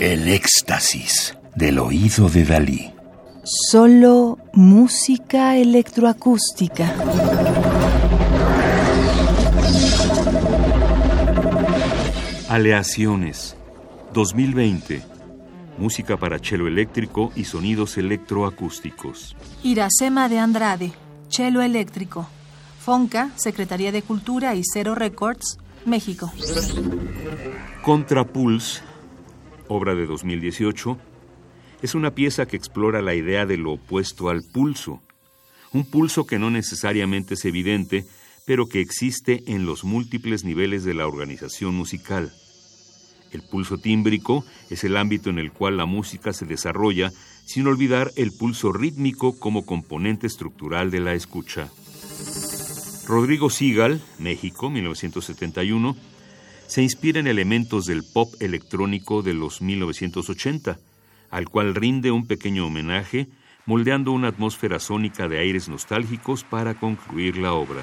El éxtasis del oído de Dalí. Solo música electroacústica. Aleaciones 2020. Música para cello eléctrico y sonidos electroacústicos. Iracema de Andrade, cello eléctrico. Fonca, Secretaría de Cultura y Cero Records, México. Contrapulse, obra de 2018, es una pieza que explora la idea de lo opuesto al pulso. Un pulso que no necesariamente es evidente, pero que existe en los múltiples niveles de la organización musical. El pulso tímbrico es el ámbito en el cual la música se desarrolla, sin olvidar el pulso rítmico como componente estructural de la escucha. Rodrigo Sigal, México, 1971, se inspira en elementos del pop electrónico de los 1980, al cual rinde un pequeño homenaje, moldeando una atmósfera sónica de aires nostálgicos para concluir la obra.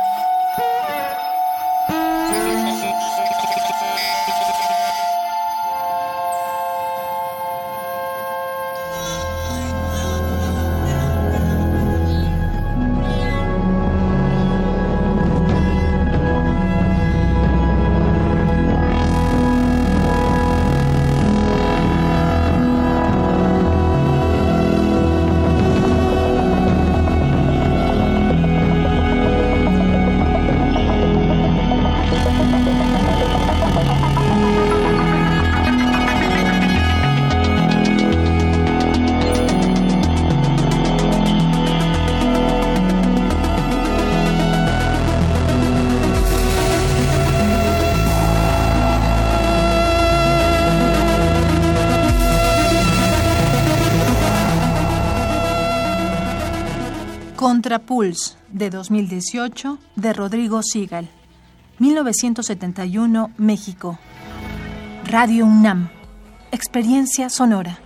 Contrapulse de 2018 de Rodrigo Sigal. 1971, México. Radio UNAM. Experiencia sonora.